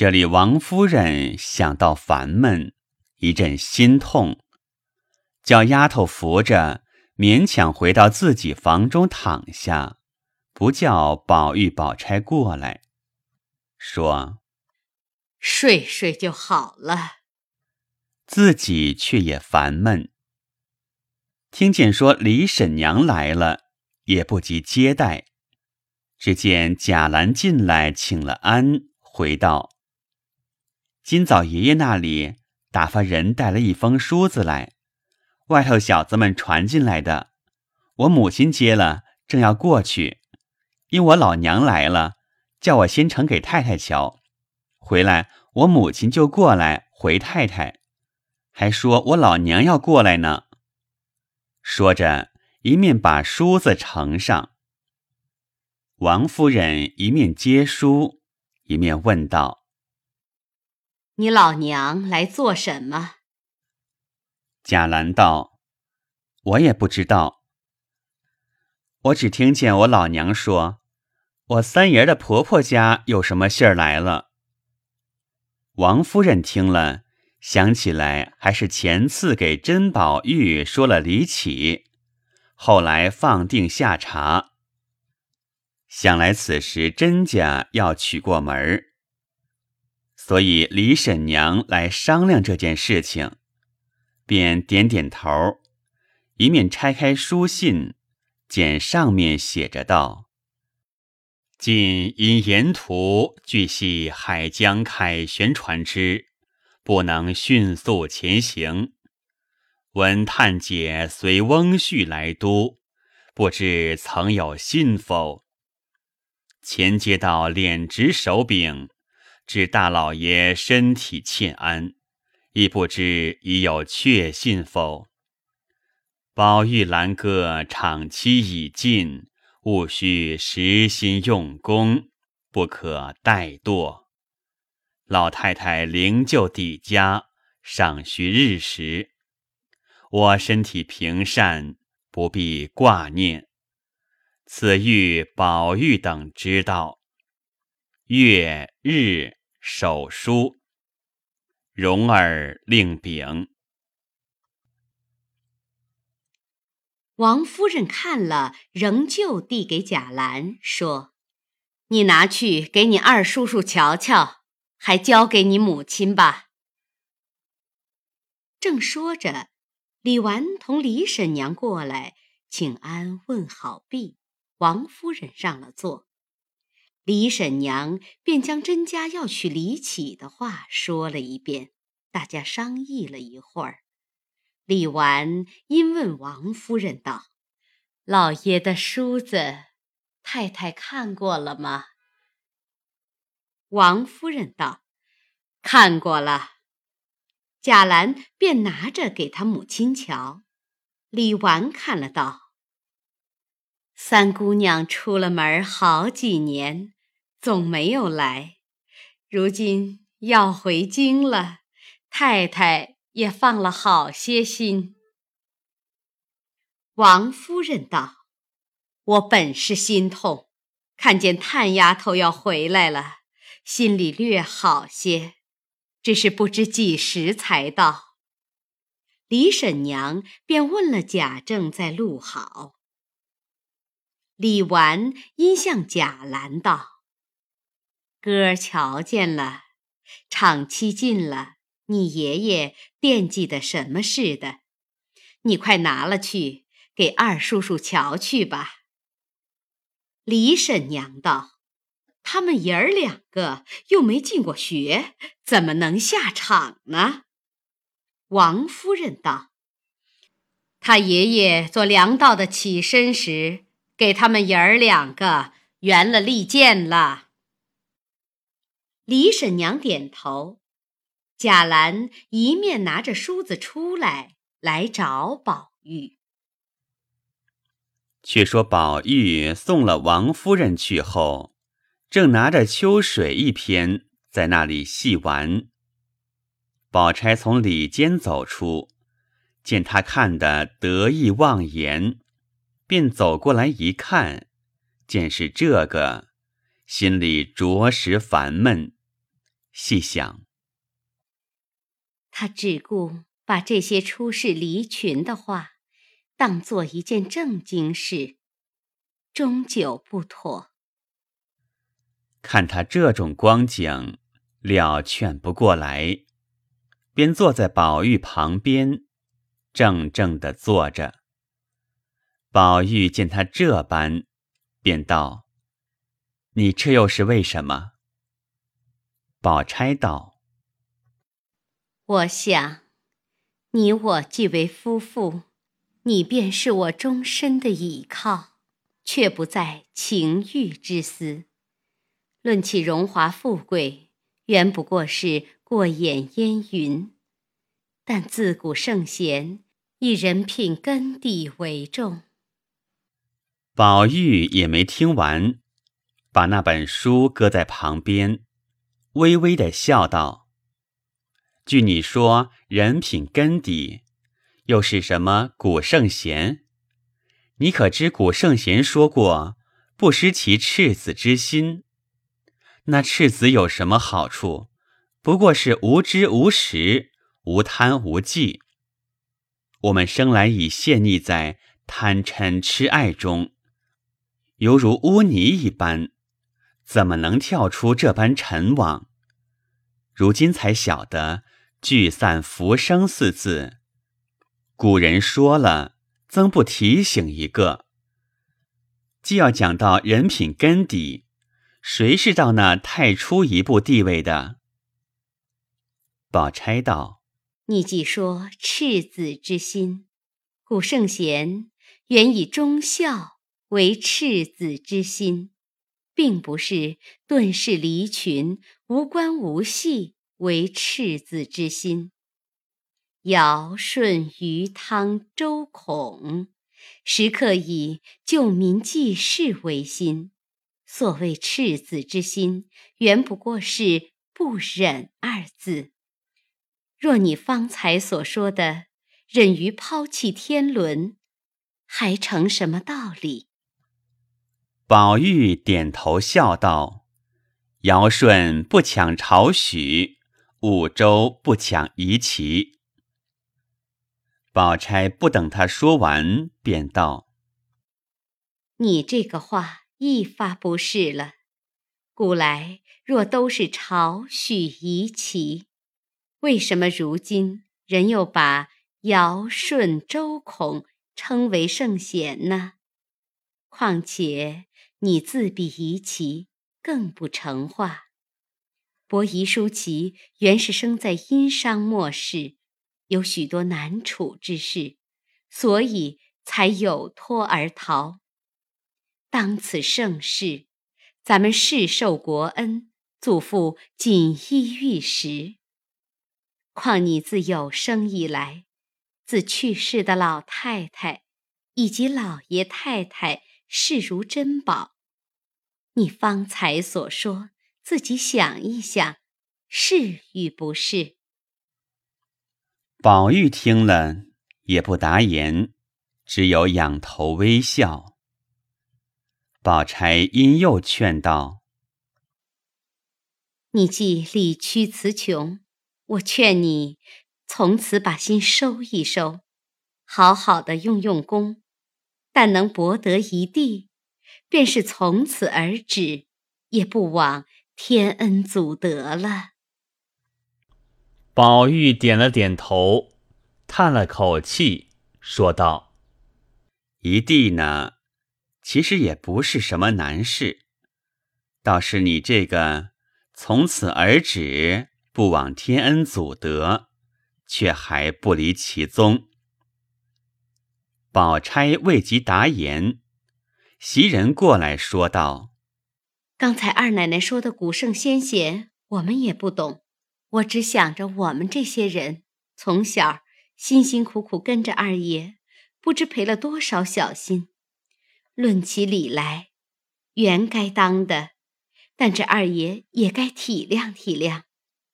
这里王夫人想到烦闷，一阵心痛，叫丫头扶着，勉强回到自己房中躺下，不叫宝玉、宝钗过来，说：“睡睡就好了。”自己却也烦闷。听见说李婶娘来了，也不及接待，只见贾兰进来请了安，回道。今早爷爷那里打发人带了一封书子来，外头小子们传进来的。我母亲接了，正要过去，因我老娘来了，叫我先呈给太太瞧。回来我母亲就过来回太太，还说我老娘要过来呢。说着，一面把梳子呈上。王夫人一面接书，一面问道。你老娘来做什么？贾兰道：“我也不知道，我只听见我老娘说，我三爷的婆婆家有什么信儿来了。”王夫人听了，想起来还是前次给甄宝玉说了离启，后来放定下茶，想来此时甄家要娶过门儿。所以李婶娘来商量这件事情，便点点头，一面拆开书信，见上面写着道：“今因沿途据系海江凯旋船只，不能迅速前行。闻探姐随翁婿来都，不知曾有信否？前接到敛职手柄。”知大老爷身体欠安，亦不知已有确信否？宝玉兰哥场期已尽，务须实心用功，不可怠惰。老太太灵柩抵家，尚需日时。我身体平善，不必挂念。此欲宝玉等知道，月日。手书，容儿令禀。王夫人看了，仍旧递给贾兰，说：“你拿去给你二叔叔瞧瞧，还交给你母亲吧。”正说着，李纨同李婶娘过来请安问好毕，王夫人让了座。李婶娘便将甄家要娶李启的话说了一遍，大家商议了一会儿。李纨因问王夫人道：“老爷的梳子，太太看过了吗？”王夫人道：“看过了。”贾兰便拿着给他母亲瞧。李纨看了道。三姑娘出了门好几年，总没有来，如今要回京了，太太也放了好些心。王夫人道：“我本是心痛，看见探丫头要回来了，心里略好些，只是不知几时才到。”李婶娘便问了贾政在路好。李纨因向贾兰道：“哥儿瞧见了，场期近了，你爷爷惦记的什么似的？你快拿了去给二叔叔瞧去吧。”李婶娘道：“他们爷儿两个又没进过学，怎么能下场呢？”王夫人道：“他爷爷做粮道的起身时。”给他们爷儿两个圆了利剑了。李婶娘点头，贾兰一面拿着梳子出来，来找宝玉。却说宝玉送了王夫人去后，正拿着秋水一篇在那里戏玩。宝钗从里间走出，见他看得得意忘言。便走过来一看，见是这个，心里着实烦闷，细想，他只顾把这些出世离群的话当做一件正经事，终究不妥。看他这种光景，料劝不过来，便坐在宝玉旁边，怔怔的坐着。宝玉见他这般，便道：“你这又是为什么？”宝钗道：“我想，你我既为夫妇，你便是我终身的倚靠，却不在情欲之私。论起荣华富贵，原不过是过眼烟云。但自古圣贤以人品根底为重。”宝玉也没听完，把那本书搁在旁边，微微的笑道：“据你说人品根底，又是什么古圣贤？你可知古圣贤说过‘不失其赤子之心’？那赤子有什么好处？不过是无知无识、无贪无忌。我们生来已陷溺在贪嗔痴爱中。”犹如污泥一般，怎么能跳出这般尘网？如今才晓得“聚散浮生”四字，古人说了，曾不提醒一个。既要讲到人品根底，谁是到那太初一步地位的？宝钗道：“你既说赤子之心，古圣贤原以忠孝。”为赤子之心，并不是顿世离群、无关无系为赤子之心。尧舜禹汤周孔，时刻以救民济世为心。所谓赤子之心，原不过是不忍二字。若你方才所说的忍于抛弃天伦，还成什么道理？宝玉点头笑道：“尧舜不抢朝许，五周不抢夷齐。”宝钗不等他说完，便道：“你这个话一发不是了。古来若都是朝许夷齐，为什么如今人又把尧舜周孔称为圣贤呢？况且……”你自比夷齐，更不成话。伯夷叔齐原是生在殷商末世，有许多难处之事，所以才有托而逃。当此盛世，咱们世受国恩，祖父锦衣玉食。况你自有生以来，自去世的老太太以及老爷太太。视如珍宝，你方才所说，自己想一想，是与不是？宝玉听了也不答言，只有仰头微笑。宝钗因又劝道：“你既理屈词穷，我劝你从此把心收一收，好好的用用功。”但能博得一地，便是从此而止，也不枉天恩祖德了。宝玉点了点头，叹了口气，说道：“一地呢，其实也不是什么难事，倒是你这个从此而止，不枉天恩祖德，却还不离其宗。”宝钗未及答言，袭人过来说道：“刚才二奶奶说的古圣先贤，我们也不懂。我只想着我们这些人从小辛辛苦苦跟着二爷，不知赔了多少小心。论起理来，原该当的，但这二爷也该体谅体谅。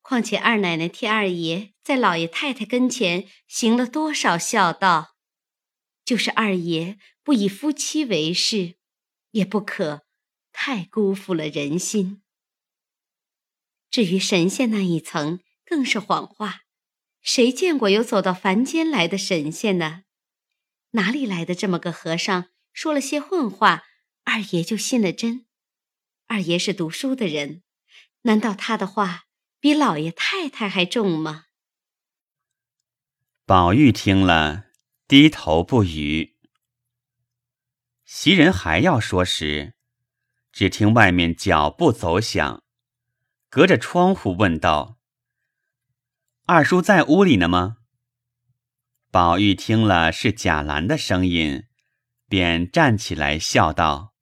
况且二奶奶替二爷在老爷太太跟前行了多少孝道。”就是二爷不以夫妻为事，也不可太辜负了人心。至于神仙那一层，更是谎话。谁见过有走到凡间来的神仙呢？哪里来的这么个和尚，说了些混话，二爷就信了真？二爷是读书的人，难道他的话比老爷太太还重吗？宝玉听了，低头不语。袭人还要说时，只听外面脚步走响，隔着窗户问道：“二叔在屋里呢吗？”宝玉听了是贾兰的声音，便站起来笑道：“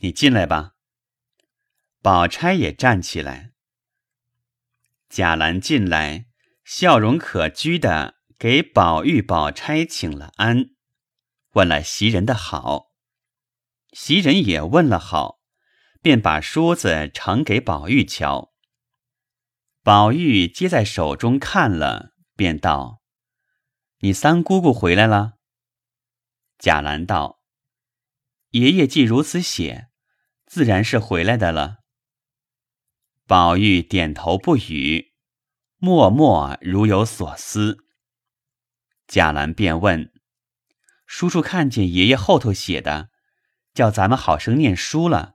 你进来吧。”宝钗也站起来。贾兰进来，笑容可掬的。给宝玉、宝钗请了安，问了袭人的好，袭人也问了好，便把梳子呈给宝玉瞧。宝玉接在手中看了，便道：“你三姑姑回来了。”贾兰道：“爷爷既如此写，自然是回来的了。”宝玉点头不语，默默如有所思。贾兰便问：“叔叔看见爷爷后头写的，叫咱们好生念书了。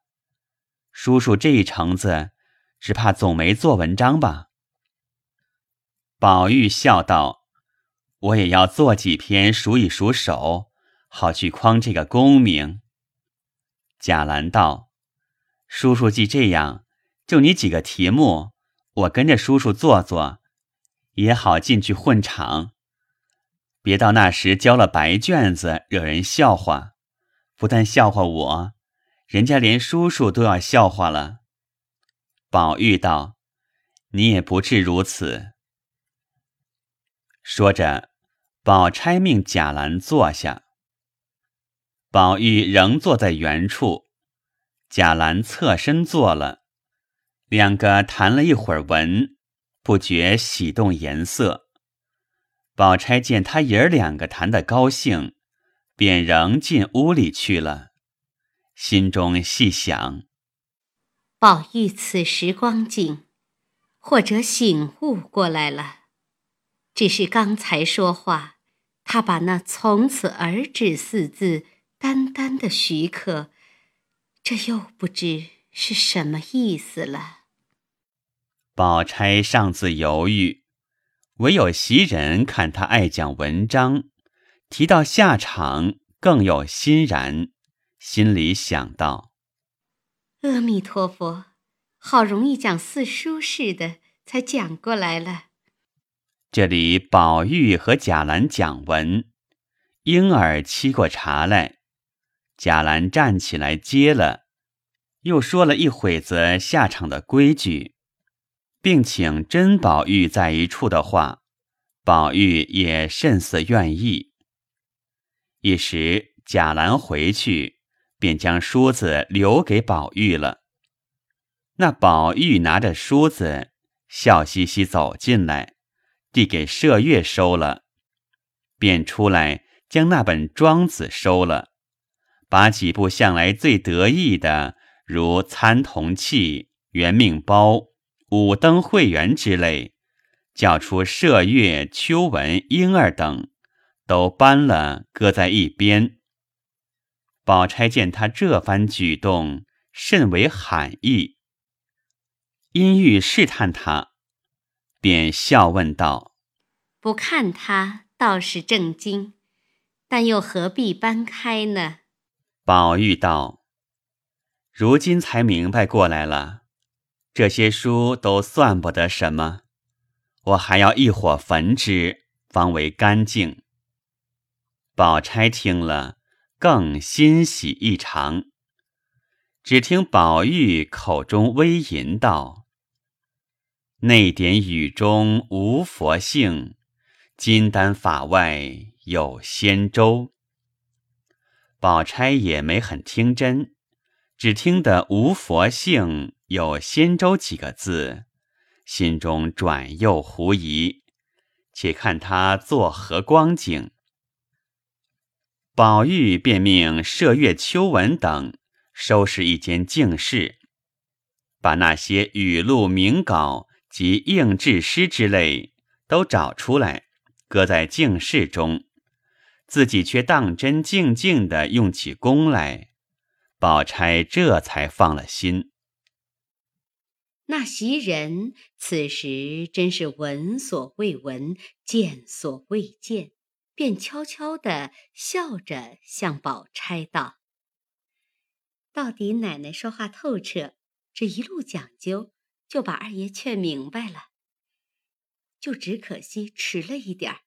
叔叔这一程子，只怕总没做文章吧？”宝玉笑道：“我也要做几篇数一数手，好去框这个功名。”贾兰道：“叔叔既这样，就你几个题目，我跟着叔叔做做，也好进去混场。”别到那时交了白卷子，惹人笑话。不但笑话我，人家连叔叔都要笑话了。宝玉道：“你也不至如此。”说着，宝钗命贾兰坐下。宝玉仍坐在原处，贾兰侧身坐了，两个谈了一会儿文，不觉喜动颜色。宝钗见他爷儿两个谈得高兴，便仍进屋里去了，心中细想：宝玉此时光景，或者醒悟过来了。只是刚才说话，他把那“从此而止”四字单单的许可，这又不知是什么意思了。宝钗上次犹豫。唯有袭人看他爱讲文章，提到下场更有欣然，心里想到：阿弥陀佛，好容易讲四书似的，才讲过来了。这里宝玉和贾兰讲文，婴儿沏过茶来，贾兰站起来接了，又说了一会子下场的规矩。并请甄宝玉在一处的话，宝玉也甚似愿意。一时贾兰回去，便将梳子留给宝玉了。那宝玉拿着梳子，笑嘻嘻走进来，递给麝月收了，便出来将那本《庄子》收了，把几部向来最得意的，如《参同契》《元命包》。五灯会员之类，叫出麝月、秋纹、莺儿等，都搬了，搁在一边。宝钗见他这番举动，甚为罕意，因欲试探他，便笑问道：“不看他倒是正经，但又何必搬开呢？”宝玉道：“如今才明白过来了。”这些书都算不得什么，我还要一火焚之，方为干净。宝钗听了，更欣喜异常。只听宝玉口中微吟道：“内典语中无佛性，金丹法外有仙舟。”宝钗也没很听真，只听得无佛性。有“仙舟”几个字，心中转又狐疑，且看他作何光景。宝玉便命麝月、秋纹等收拾一间静室，把那些语录、名稿及应制诗之类都找出来，搁在净室中，自己却当真静静的用起功来。宝钗这才放了心。那袭人此时真是闻所未闻，见所未见，便悄悄地笑着向宝钗道：“到底奶奶说话透彻，这一路讲究，就把二爷劝明白了。就只可惜迟了一点儿，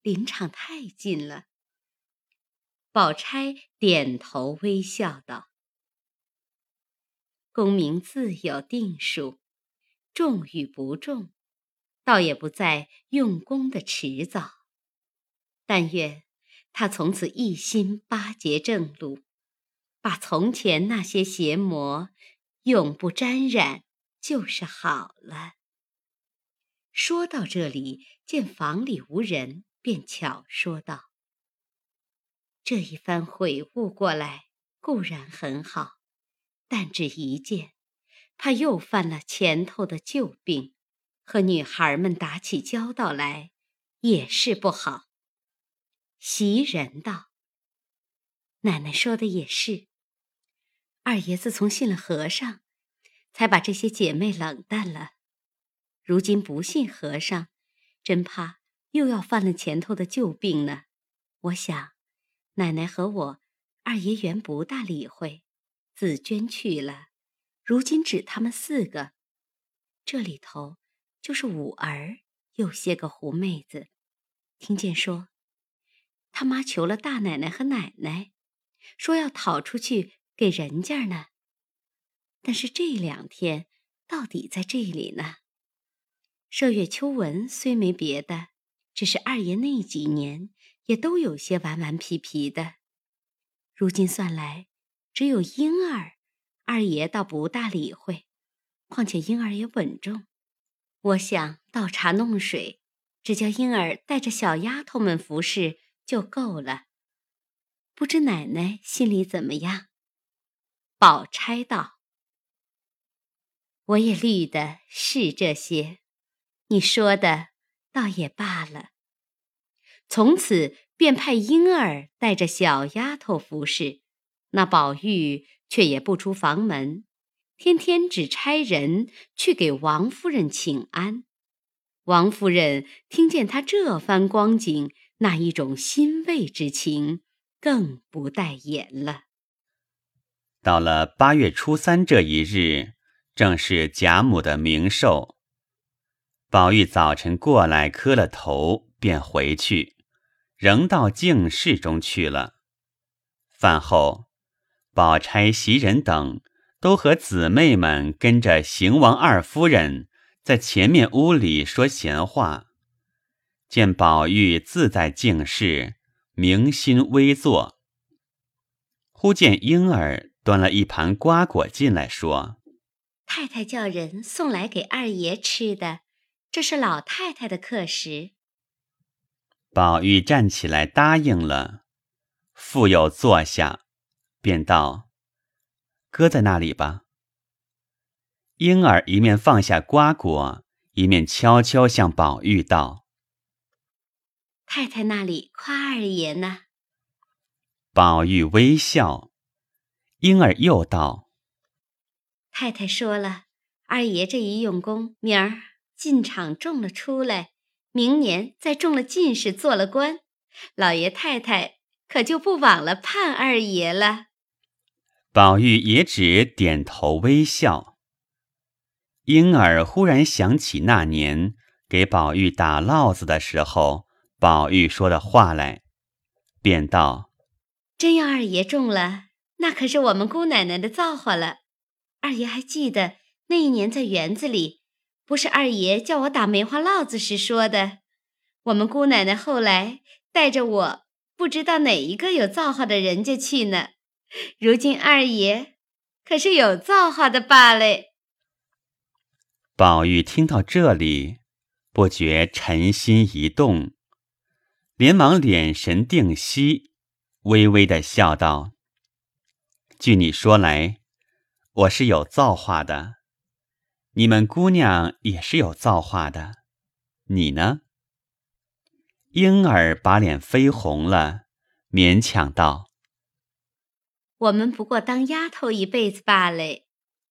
临场太近了。”宝钗点头微笑道。功名自有定数，重与不重，倒也不在用功的迟早。但愿他从此一心巴结正路，把从前那些邪魔永不沾染，就是好了。说到这里，见房里无人，便巧说道：“这一番悔悟过来，固然很好。”但只一件，怕又犯了前头的旧病，和女孩们打起交道来，也是不好。袭人道：“奶奶说的也是，二爷自从信了和尚，才把这些姐妹冷淡了。如今不信和尚，真怕又要犯了前头的旧病呢。我想，奶奶和我二爷原不大理会。”紫娟去了，如今只他们四个，这里头就是五儿，有些个狐妹子。听见说，他妈求了大奶奶和奶奶，说要讨出去给人家呢。但是这两天到底在这里呢。麝月、秋纹虽没别的，只是二爷那几年也都有些顽顽皮皮的。如今算来。只有婴儿，二爷倒不大理会。况且婴儿也稳重，我想倒茶弄水，只叫婴儿带着小丫头们服侍就够了。不知奶奶心里怎么样？宝钗道：“我也虑的是这些，你说的倒也罢了。从此便派婴儿带着小丫头服侍。”那宝玉却也不出房门，天天只差人去给王夫人请安。王夫人听见他这番光景，那一种欣慰之情，更不待言了。到了八月初三这一日，正是贾母的冥寿。宝玉早晨过来磕了头，便回去，仍到净室中去了。饭后。宝钗、袭人等都和姊妹们跟着邢王二夫人在前面屋里说闲话。见宝玉自在静室，明心微坐。忽见婴儿端了一盘瓜果进来，说：“太太叫人送来给二爷吃的，这是老太太的客食。”宝玉站起来答应了，复又坐下。便道：“搁在那里吧。”婴儿一面放下瓜果，一面悄悄向宝玉道：“太太那里夸二爷呢？”宝玉微笑。婴儿又道：“太太说了，二爷这一用功，明儿进场中了出来，明年再中了进士，做了官，老爷太太可就不枉了盼二爷了。”宝玉也只点头微笑。婴儿忽然想起那年给宝玉打烙子的时候，宝玉说的话来，便道：“真要二爷中了，那可是我们姑奶奶的造化了。二爷还记得那一年在园子里，不是二爷叫我打梅花烙子时说的？我们姑奶奶后来带着我，不知道哪一个有造化的人家去呢。”如今二爷可是有造化的罢了。宝玉听到这里，不觉沉心一动，连忙脸神定息，微微的笑道：“据你说来，我是有造化的，你们姑娘也是有造化的，你呢？”婴儿把脸绯红了，勉强道：“我们不过当丫头一辈子罢了，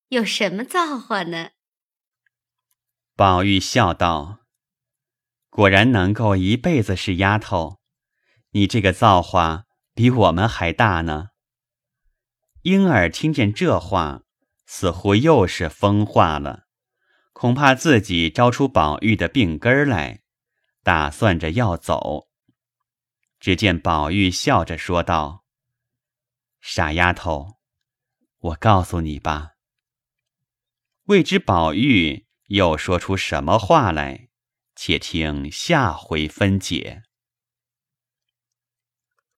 有什么造化呢？”宝玉笑道：“果然能够一辈子是丫头，你这个造化比我们还大呢。”婴儿听见这话，似乎又是疯话了，恐怕自己招出宝玉的病根儿来。打算着要走，只见宝玉笑着说道：“傻丫头，我告诉你吧。”未知宝玉又说出什么话来，且听下回分解。